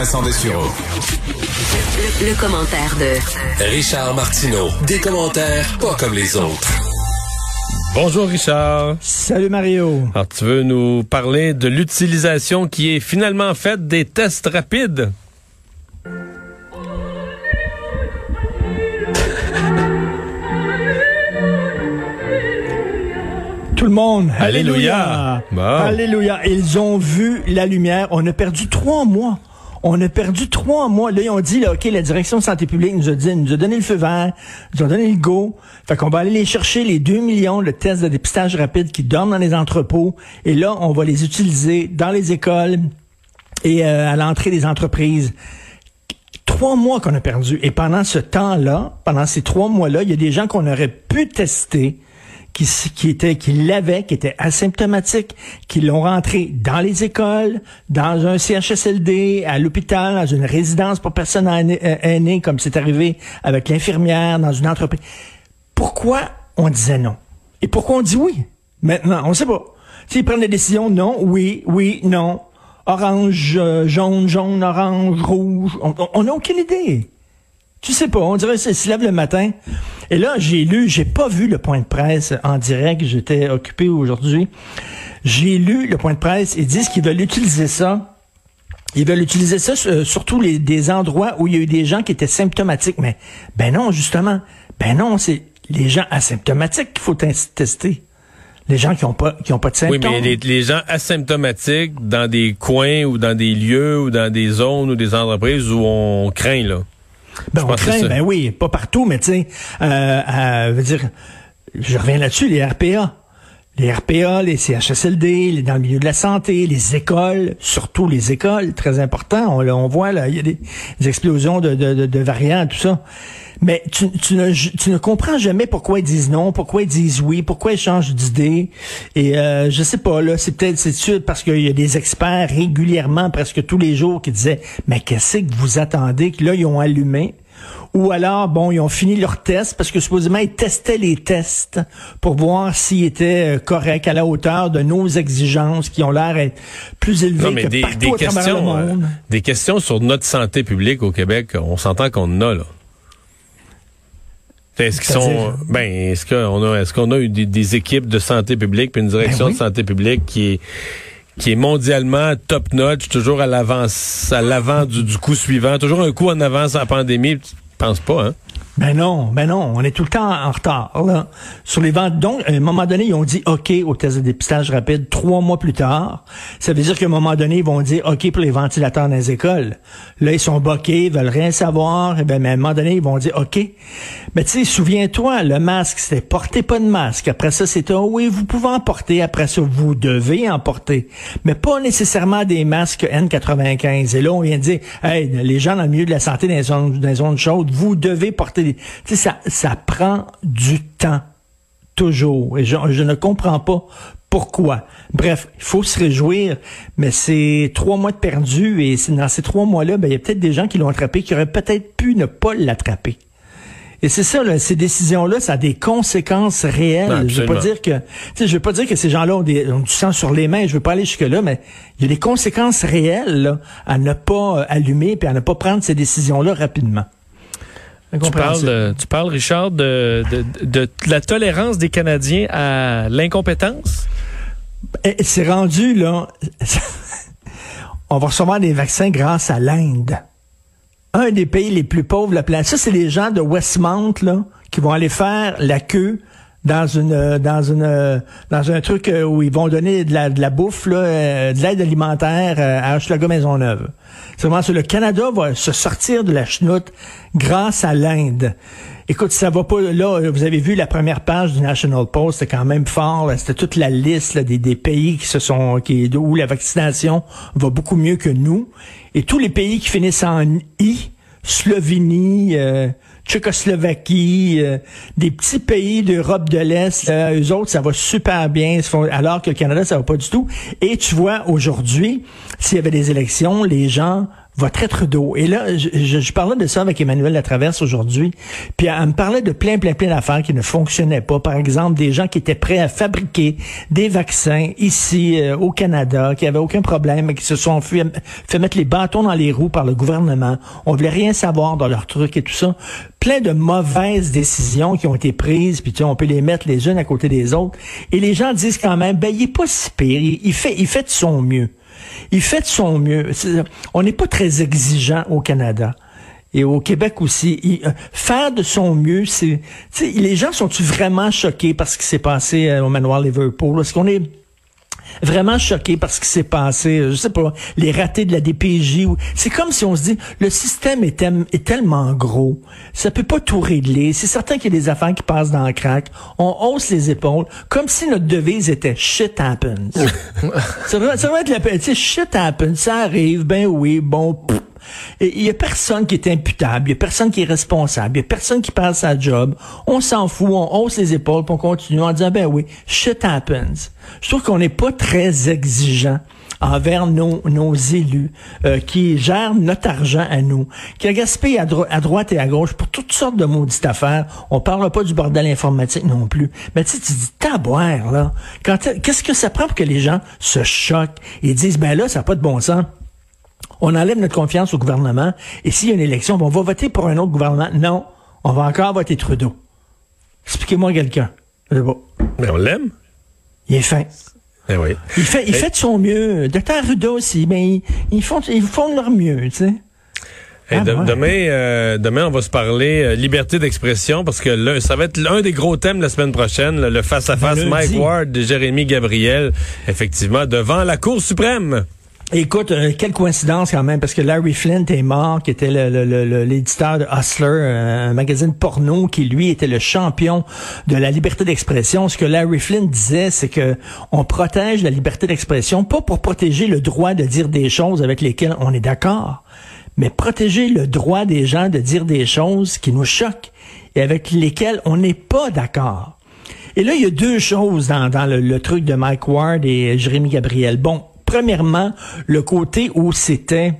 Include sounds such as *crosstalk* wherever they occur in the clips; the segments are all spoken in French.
Vincent Dessureau. Le, le commentaire de Richard Martineau. Des commentaires pas comme les autres. Bonjour Richard. Salut Mario. Alors tu veux nous parler de l'utilisation qui est finalement faite des tests rapides? Tout le monde. Alléluia. Alléluia. Bon. Alléluia. Ils ont vu la lumière. On a perdu trois mois. On a perdu trois mois. Là, ils ont dit, là, OK, la direction de santé publique nous a dit, nous a donné le feu vert, nous a donné le go. Fait qu'on va aller les chercher, les 2 millions de tests de dépistage rapide qui dorment dans les entrepôts. Et là, on va les utiliser dans les écoles et euh, à l'entrée des entreprises. Trois mois qu'on a perdu. Et pendant ce temps-là, pendant ces trois mois-là, il y a des gens qu'on aurait pu tester qui, qui qui l'avaient, qui étaient asymptomatiques, qui l'ont rentré dans les écoles, dans un CHSLD, à l'hôpital, dans une résidence pour personnes aînées, euh, aînées, comme c'est arrivé avec l'infirmière, dans une entreprise. Pourquoi on disait non? Et pourquoi on dit oui? Maintenant, on sait pas. S'ils prennent des décisions, non, oui, oui, non. Orange, euh, jaune, jaune, orange, rouge. On- n'a aucune idée. Tu sais pas, on dirait qu'ils se lève le matin. Et là, j'ai lu, j'ai pas vu le point de presse en direct, j'étais occupé aujourd'hui. J'ai lu le point de presse, ils disent qu'ils veulent utiliser ça. Ils veulent utiliser ça euh, surtout les, des endroits où il y a eu des gens qui étaient symptomatiques. Mais ben non, justement. Ben non, c'est les gens asymptomatiques qu'il faut tes- tester. Les gens qui ont pas qui ont pas de Oui, symptômes. mais les, les gens asymptomatiques dans des coins ou dans des lieux ou dans des zones ou des entreprises où on craint, là. Ben, on craint, ben oui, pas partout, mais tu sais, euh, euh, dire, je reviens là-dessus, les RPA. Les RPA, les CHSLD, les- dans le milieu de la santé, les écoles, surtout les écoles, très important. On, on voit là, il y a des, explosions de, de variants, tout ça. Mais tu, tu, ne, tu ne comprends jamais pourquoi ils disent non, pourquoi ils disent oui, pourquoi ils changent d'idée. Et euh, je sais pas, là, c'est peut-être c'est sûr parce qu'il y a des experts régulièrement, presque tous les jours, qui disaient Mais qu'est-ce que vous attendez? Que là, ils ont allumé. Ou alors, bon, ils ont fini leur test parce que supposément, ils testaient les tests pour voir s'ils étaient euh, corrects à la hauteur de nos exigences qui ont l'air être plus élevées Non, mais que des, partout des à travers le questions, euh, monde. des questions sur notre santé publique au Québec, on s'entend qu'on en a, là. Est-ce qu'ils sont, ben, est-ce qu'on a, est-ce qu'on a eu des, des équipes de santé publique puis une direction Ben oui. de santé publique qui est, qui est mondialement top notch, toujours à l'avant, à l'avant du, du coup suivant, toujours un coup en avance à la pandémie. Tu penses pas, hein? Ben non, ben non, on est tout le temps en retard là. sur les ventes. Donc, à un moment donné, ils ont dit OK au test de dépistage rapide trois mois plus tard. Ça veut dire qu'à un moment donné, ils vont dire OK pour les ventilateurs dans les écoles. Là, ils sont boqués, ils veulent rien savoir. Et ben, mais à un moment donné, ils vont dire OK. Mais tu sais, souviens-toi, le masque, c'était portez pas de masque. Après ça, c'était oh oui, vous pouvez en porter. Après ça, vous devez en porter. Mais pas nécessairement des masques N95. Et là, on vient de dire, hey, les gens dans le milieu de la santé, dans les zones, dans les zones chaudes, vous devez porter des... Ça, ça prend du temps. Toujours. Et je, je ne comprends pas pourquoi. Bref, il faut se réjouir, mais c'est trois mois de perdu et dans ces trois mois-là, ben, il y a peut-être des gens qui l'ont attrapé qui auraient peut-être pu ne pas l'attraper. Et c'est ça, là, ces décisions-là, ça a des conséquences réelles. Non, je veux pas dire que, je veux pas dire que ces gens-là ont, du sang sur les mains. Je veux pas aller jusque là, mais il y a des conséquences réelles là, à ne pas euh, allumer puis à ne pas prendre ces décisions-là rapidement. Tu parles, de- tu parles, Richard, de, de, de, de la tolérance des Canadiens à l'incompétence? Eh, C'est rendu là. *laughs* On va recevoir des vaccins grâce à l'Inde. Un des pays les plus pauvres de la planète. Ça, c'est les gens de Westmount là qui vont aller faire la queue dans une euh, dans une euh, dans un truc euh, où ils vont donner de la, de la bouffe là, de l'aide alimentaire à Hochelaga Maisonneuve. C'est vraiment ça. Le Canada va se sortir de la chenoute grâce à l'Inde. Écoute, ça va pas là. Vous avez vu la première page du National Post, c'était quand même fort. C'était toute la liste là, des, des pays qui se sont qui où la vaccination va beaucoup mieux que nous. Et tous les pays qui finissent en I, Slovénie, euh, Tchécoslovaquie, euh, des petits pays d'Europe de l'Est, euh, eux autres, ça va super bien, alors que le Canada, ça va pas du tout. Et tu vois, aujourd'hui, s'il y avait des élections, les gens votre être d'eau. Et là, je, parlais de ça avec Emmanuel Latraverse aujourd'hui, puis elle me parlait de plein, plein, plein d'affaires qui ne fonctionnaient pas. Par exemple, des gens qui étaient prêts à fabriquer des vaccins ici euh, au Canada, qui avaient aucun problème, qui se sont fait, mettre les bâtons dans les roues par le gouvernement. On voulait rien savoir dans leur truc et tout ça. Plein de mauvaises décisions qui ont été prises, puis tu sais, on peut les mettre les unes à côté des autres. Et les gens disent quand même, ben, il est pas si pire, il fait, il fait de son mieux. Il fait de son mieux. On n'est pas très exigeant au Canada. Et au Québec aussi, euh, faire de son mieux, c'est, les gens sont-ils vraiment choqués par ce qui s'est passé euh, au manoir Liverpool? Est-ce qu'on est vraiment choqué par ce qui s'est passé, euh, je sais pas, les ratés de la DPJ. C'est comme si on se dit, le système est, est, tellement gros, ça peut pas tout régler. C'est certain qu'il y a des affaires qui passent dans le crack. On hausse les épaules, comme si notre devise était shit happens. *laughs* ça, va, ça va être la, tu shit happens, ça arrive, ben oui, bon, il y a personne qui est imputable, il y a personne qui est responsable, il y a personne qui passe sa job. On s'en fout, on hausse les épaules, pour on continue en disant ben oui, shit happens. Je trouve qu'on n'est pas très exigeant envers nos, élus euh, qui gèrent notre argent à nous, qui a gaspillé à, à, droite et à gauche pour toutes sortes de maudites affaires. On parle pas du bordel informatique non plus. Mais tu tu dis taboire, là. Qu'est-ce que ça prend pour que les gens se choquent et disent, ben là, ça n'a pas de bon sens? On enlève notre confiance au gouvernement, et s'il y a une élection, on va voter pour un autre gouvernement. Non, on va encore voter Trudeau. Expliquez-moi quelqu'un. Mais on l'aime. Il est fin. Eh oui. Il fait, il fait de son mieux. Docteur Trudeau aussi, mais ils, font, ils font de leur mieux, tu sais. Ah, demain, euh, demain, on va se parler euh, liberté d'expression parce que là, ça va être l'un des gros thèmes la semaine prochaine, le face-à-face Mike Ward et Jérémy Gabriel, effectivement, devant la Cour suprême. Écoute, euh, quelle coïncidence quand même, parce que Larry Flint est mort, qui était l'éditeur de Hustler, euh, un magazine porno, qui lui était le champion de la liberté d'expression. Ce que Larry Flint disait, c'est que on protège la liberté d'expression, pas pour protéger le droit de dire des choses avec lesquelles on est d'accord, mais protéger le droit des gens de dire des choses qui nous choquent et avec lesquelles on n'est pas d'accord. Et là, il y a deux choses dans, le, truc de Mike Ward et Jérémy Gabriel. Bon, Premièrement, le côté où c'était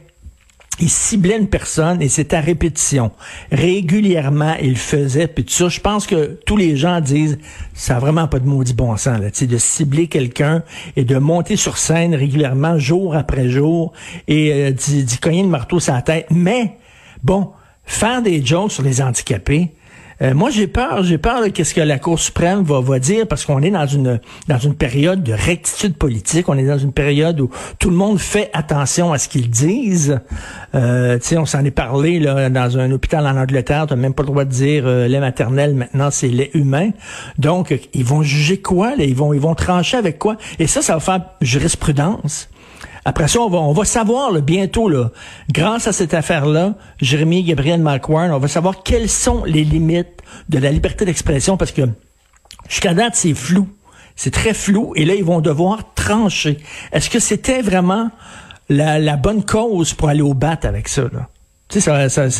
il ciblait une personne et c'était à répétition. Régulièrement, il faisait, puis ça, je pense que tous les gens disent, ça a vraiment pas de maudit bon sens, là, de cibler quelqu'un et de monter sur scène régulièrement, jour après jour, et euh, d'y cogner le marteau sur la tête. Mais, bon, faire des jokes sur les handicapés, euh, moi, j'ai peur, j'ai peur de qu'est-ce que la Cour suprême va, va dire parce qu'on est dans une dans une période de rectitude politique. On est dans une période où tout le monde fait attention à ce qu'ils disent. Euh, tu sais, on s'en est parlé là dans un hôpital en Angleterre. T'as même pas le droit de dire euh, lait maternel. Maintenant, c'est lait humain. Donc, ils vont juger quoi là? Ils vont ils vont trancher avec quoi? Et ça, ça va faire jurisprudence. Après ça, on va, savoir bientôt, là, grâce à cette affaire-là, Jérémy Gabriel Marquardt, on va savoir quelles sont les limites de la liberté d'expression parce que jusqu'à date, c'est flou. C'est très flou et là, ils vont devoir trancher. Est-ce que c'était vraiment la, la bonne cause pour aller au bat avec ça? Là? Tu sais, ça, ça,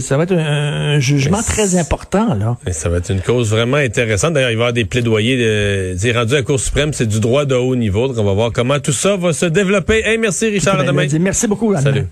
ça, va être un, jugement très important, là. ça va être une cause vraiment intéressante. D'ailleurs, il va y avoir des plaidoyers. De, rendu à la Cour suprême, c'est du droit de haut niveau. Donc, on va voir comment tout ça va se développer. Hey, merci, Richard. à demain. Merci beaucoup. Salut.